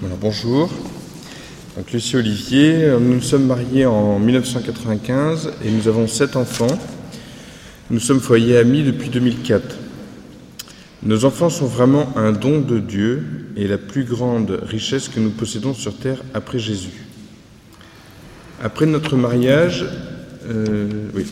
Bonjour. Donc, Lucie Olivier, nous nous sommes mariés en 1995 et nous avons sept enfants. Nous sommes foyers amis depuis 2004. Nos enfants sont vraiment un don de Dieu et la plus grande richesse que nous possédons sur terre après Jésus. Après notre mariage, euh, oui,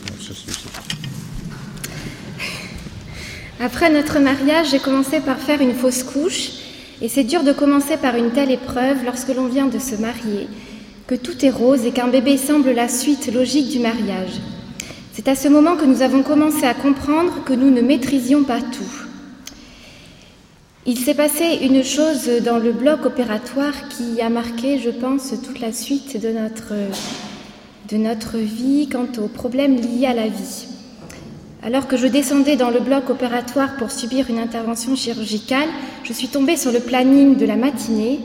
Après notre mariage, j'ai commencé par faire une fausse couche, et c'est dur de commencer par une telle épreuve lorsque l'on vient de se marier, que tout est rose et qu'un bébé semble la suite logique du mariage. C'est à ce moment que nous avons commencé à comprendre que nous ne maîtrisions pas tout. Il s'est passé une chose dans le bloc opératoire qui a marqué, je pense, toute la suite de notre, vie quant aux problèmes liés à la vie. Alors que je descendais dans le bloc opératoire pour subir une intervention chirurgicale, je suis tombée sur le planning de la matinée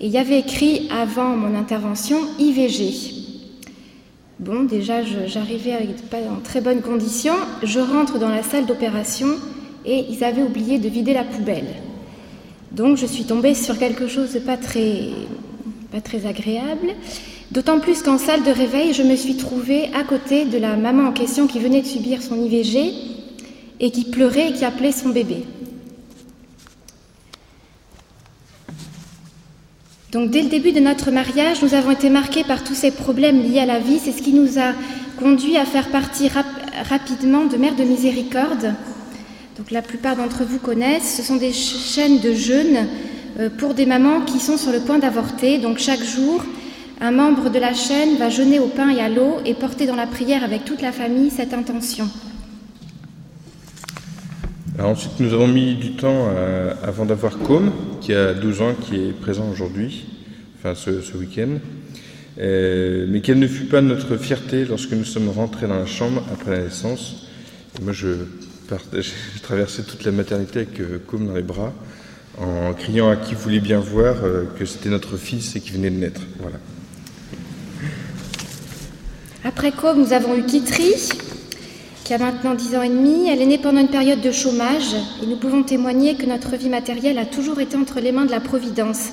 et il y avait écrit avant mon intervention IVG. Bon, déjà, j'arrivais pas en très bonnes conditions. Je rentre dans la salle d'opération et ils avaient oublié de vider la poubelle. Donc, je suis tombée sur quelque chose de pas très agréable. D'autant plus qu'en salle de réveil, je me suis trouvée à côté de la maman en question qui venait de subir son IVG et qui pleurait et qui appelait son bébé. Donc dès le début de notre mariage, nous avons été marqués par tous ces problèmes liés à la vie. C'est ce qui nous a conduit à faire partie rapidement de Mère de Miséricorde. Donc la plupart d'entre vous connaissent. Ce sont des chaînes de jeûne euh, pour des mamans qui sont sur le point d'avorter. Donc chaque jour, un membre de la chaîne va jeûner au pain et à l'eau et porter dans la prière avec toute la famille cette intention. ensuite, nous avons mis du temps euh, avant d'avoir Com, qui a 12 ans, qui est présent aujourd'hui, enfin ce, week-end, euh, mais quelle ne fut pas notre fierté lorsque nous sommes rentrés dans la chambre après la naissance. moi, je, traversais toute la maternité avec euh, dans les bras, en criant à qui voulait bien voir que c'était notre fils et qui venait de naître. Voilà. Après quoi, nous avons eu Kitri, qui a maintenant 10 ans et demi. Elle est née pendant une période de chômage et nous pouvons témoigner que notre vie matérielle a toujours été entre les mains de la Providence.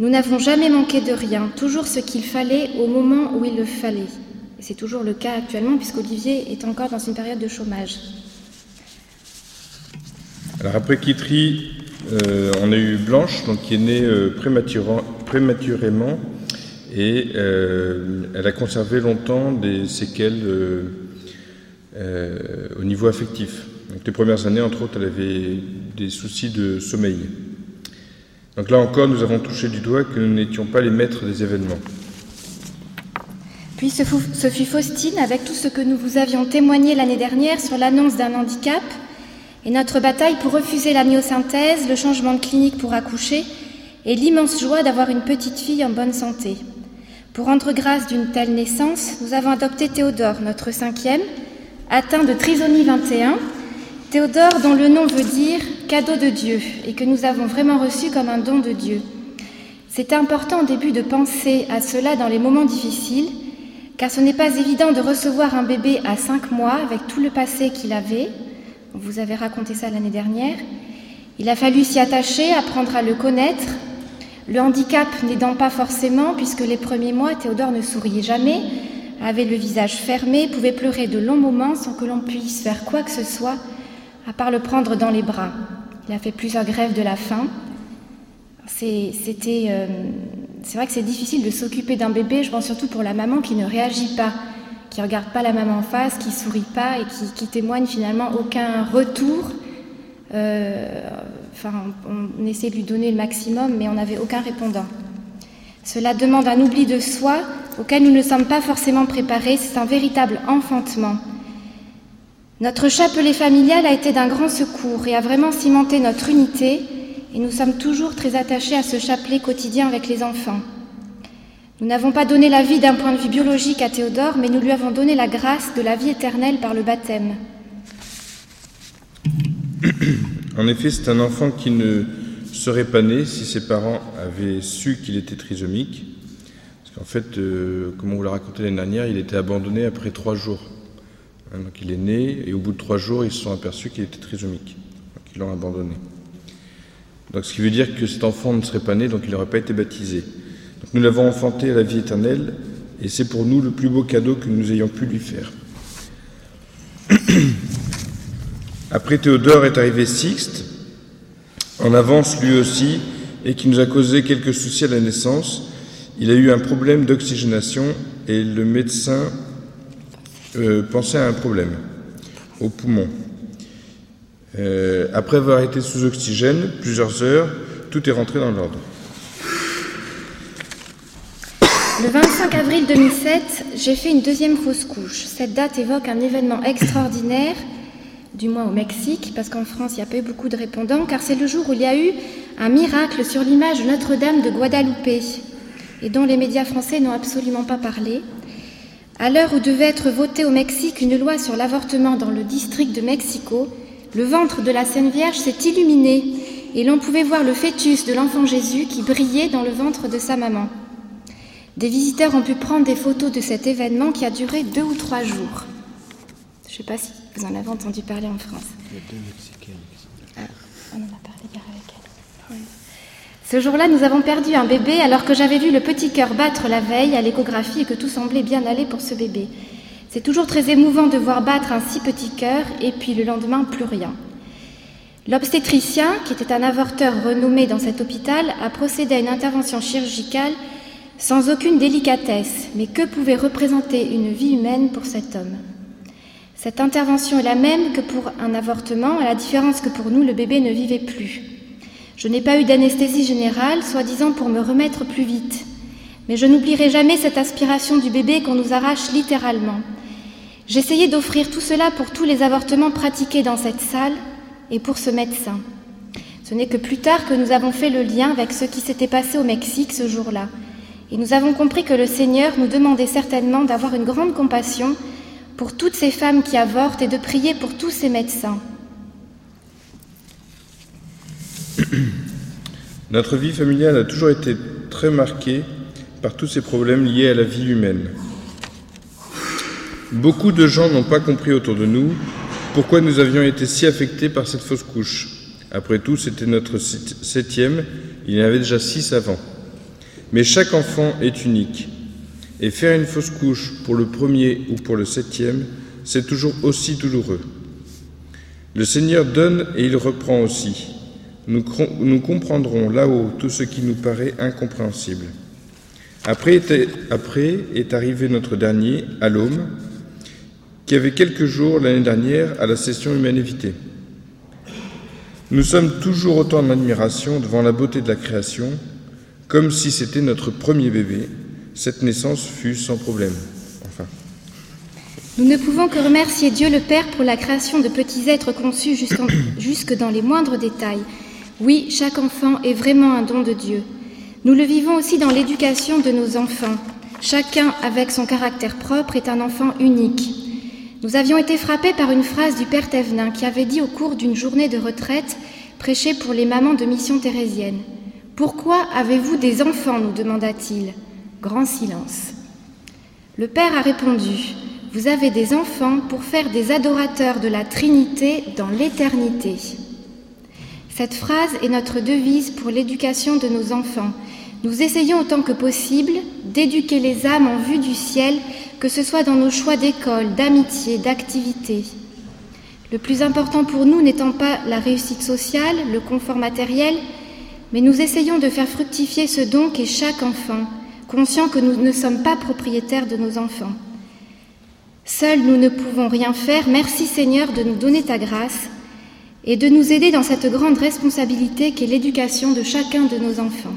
Nous n'avons jamais manqué de rien, toujours ce qu'il fallait au moment où il le fallait. C'est toujours le cas actuellement puisqu'Olivier est encore dans une période de chômage. Alors après Kitri, euh, on a eu Blanche, donc, qui est née euh, prématurément et euh, elle a conservé longtemps des séquelles euh, euh, au niveau affectif. Donc, les premières années, entre autres, elle avait des soucis de sommeil. Donc là encore, nous avons touché du doigt que nous n'étions pas les maîtres des événements. Puis ce fut Faustine, avec tout ce que nous vous avions témoigné l'année dernière sur l'annonce d'un handicap et notre bataille pour refuser la myosynthèse, le changement de clinique pour accoucher et l'immense joie d'avoir une petite fille en bonne santé. Pour rendre grâce d'une telle naissance, nous avons adopté Théodore, notre cinquième, atteint de trisomie 21. Théodore dont le nom veut dire cadeau de Dieu et que nous avons vraiment reçu comme un don de Dieu. C'est important au début de penser à cela dans les moments difficiles, car ce n'est pas évident de recevoir un bébé à cinq mois avec tout le passé qu'il avait. Vous avez raconté ça l'année dernière. Il a fallu s'y attacher, apprendre à le connaître, le handicap n'aidant pas forcément, puisque les premiers mois, Théodore ne souriait jamais, avait le visage fermé, pouvait pleurer de longs moments sans que l'on puisse faire quoi que ce soit, à part le prendre dans les bras. Il a fait plusieurs grèves de la faim. C'était, euh, c'est vrai que c'est difficile de s'occuper d'un bébé, je pense surtout pour la maman qui ne réagit pas, qui ne regarde pas la maman en face, qui sourit pas et qui, qui témoigne finalement aucun retour euh, enfin, on, essaie de lui donner le maximum, mais on n'avait aucun répondant. Cela demande un oubli de soi auquel nous ne sommes pas forcément préparés. C'est un véritable enfantement. Notre chapelet familial a été d'un grand secours et a vraiment cimenté notre unité, et nous sommes toujours très attachés à ce chapelet quotidien avec les enfants. Nous n'avons pas donné la vie d'un point de vue biologique à Théodore, mais nous lui avons donné la grâce de la vie éternelle par le baptême. En effet, c'est un enfant qui ne serait pas né si ses parents avaient su qu'il était trisomique. Parce qu'en fait, euh, comme on vous l'a raconté l'année dernière, il était abandonné après trois jours. Hein, donc il est né et au bout de trois jours, ils se sont aperçus qu'il était trisomique. Donc ils l'ont abandonné. Donc, ce qui veut dire que cet enfant ne serait pas né, donc il n'aurait pas été baptisé. Donc, nous l'avons enfanté à la vie éternelle, et c'est pour nous le plus beau cadeau que nous ayons pu lui faire. Après Théodore est arrivé Sixte, en avance lui aussi, et qui nous a causé quelques soucis à la naissance. Il a eu un problème d'oxygénation et le médecin euh, pensait à un problème au poumon. Euh, après avoir été sous oxygène plusieurs heures, tout est rentré dans l'ordre. Le 25 avril 2007, j'ai fait une deuxième fausse couche. Cette date évoque un événement extraordinaire, du moins au Mexique, parce qu'en France, il n'y a pas eu beaucoup de répondants, car c'est le jour où il y a eu un miracle sur l'image de Notre-Dame de Guadalupe, et dont les médias français n'ont absolument pas parlé. À l'heure où devait être votée au Mexique une loi sur l'avortement dans le district de Mexico, le ventre de la Sainte Vierge s'est illuminé et l'on pouvait voir le fœtus de l'enfant Jésus qui brillait dans le ventre de sa maman. Des visiteurs ont pu prendre des photos de cet événement qui a duré deux ou trois jours. Je ne sais pas si vous en avez entendu parler en France. Il y a deux Mexicaines ah, on en a parlé hier avec elle. Ce jour-là, nous avons perdu un bébé alors que j'avais vu le petit cœur battre la veille à l'échographie et que tout semblait bien aller pour ce bébé. C'est toujours très émouvant de voir battre un si petit cœur et puis le lendemain plus rien. L'obstétricien, qui était un avorteur renommé dans cet hôpital, a procédé à une intervention chirurgicale sans aucune délicatesse. Mais que pouvait représenter une vie humaine pour cet homme? Cette intervention est la même que pour un avortement, à la différence que pour nous, le bébé ne vivait plus. Je n'ai pas eu d'anesthésie générale, soi-disant pour me remettre plus vite. Mais je n'oublierai jamais cette aspiration du bébé qu'on nous arrache littéralement. J'essayais d'offrir tout cela pour tous les avortements pratiqués dans cette salle et pour ce médecin. Ce n'est que plus tard que nous avons fait le lien avec ce qui s'était passé au Mexique ce jour-là. Et nous avons compris que le Seigneur nous demandait certainement d'avoir une grande compassion pour toutes ces femmes qui avortent et de prier pour tous ces médecins. Notre vie familiale a toujours été très marquée par tous ces problèmes liés à la vie humaine. Beaucoup de gens n'ont pas compris autour de nous pourquoi nous avions été si affectés par cette fausse couche. Après tout, c'était notre septième, il y en avait déjà six avant. Mais chaque enfant est unique. Et faire une fausse couche pour le premier ou pour le septième, c'est toujours aussi douloureux. Le Seigneur donne et il reprend aussi nous, comprendrons là-haut tout ce qui nous paraît incompréhensible. Après, est arrivé notre dernier, à qui avait quelques jours l'année dernière à la session Humanité. Nous sommes toujours autant en admiration devant la beauté de la création, comme si c'était notre premier bébé. Cette naissance fut sans problème. Enfin. Nous ne pouvons que remercier Dieu le Père pour la création de petits êtres conçus jusque dans les moindres détails oui, chaque enfant est vraiment un don de Dieu. Nous le vivons aussi dans l'éducation de nos enfants. Chacun, avec son caractère propre, est un enfant unique. Nous avions été frappés par une phrase du Père Thévenin qui avait dit au cours d'une journée de retraite prêchée pour les mamans de mission thérésienne. Pourquoi avez-vous des enfants? nous demanda-t-il. Grand silence. Le Père a répondu Vous avez des enfants pour faire des adorateurs de la Trinité dans l'éternité. Cette phrase est notre devise pour l'éducation de nos enfants. Nous essayons autant que possible d'éduquer les âmes en vue du ciel, que ce soit dans nos choix d'école, d'amitié, d'activité. Le plus important pour nous n'étant pas la réussite sociale, le confort matériel, mais nous essayons de faire fructifier ce don qu'est chaque enfant, conscient que nous ne sommes pas propriétaires de nos enfants. Seuls nous ne pouvons rien faire. Merci Seigneur de nous donner ta grâce et de nous aider dans cette grande responsabilité qu'est l'éducation de chacun de nos enfants.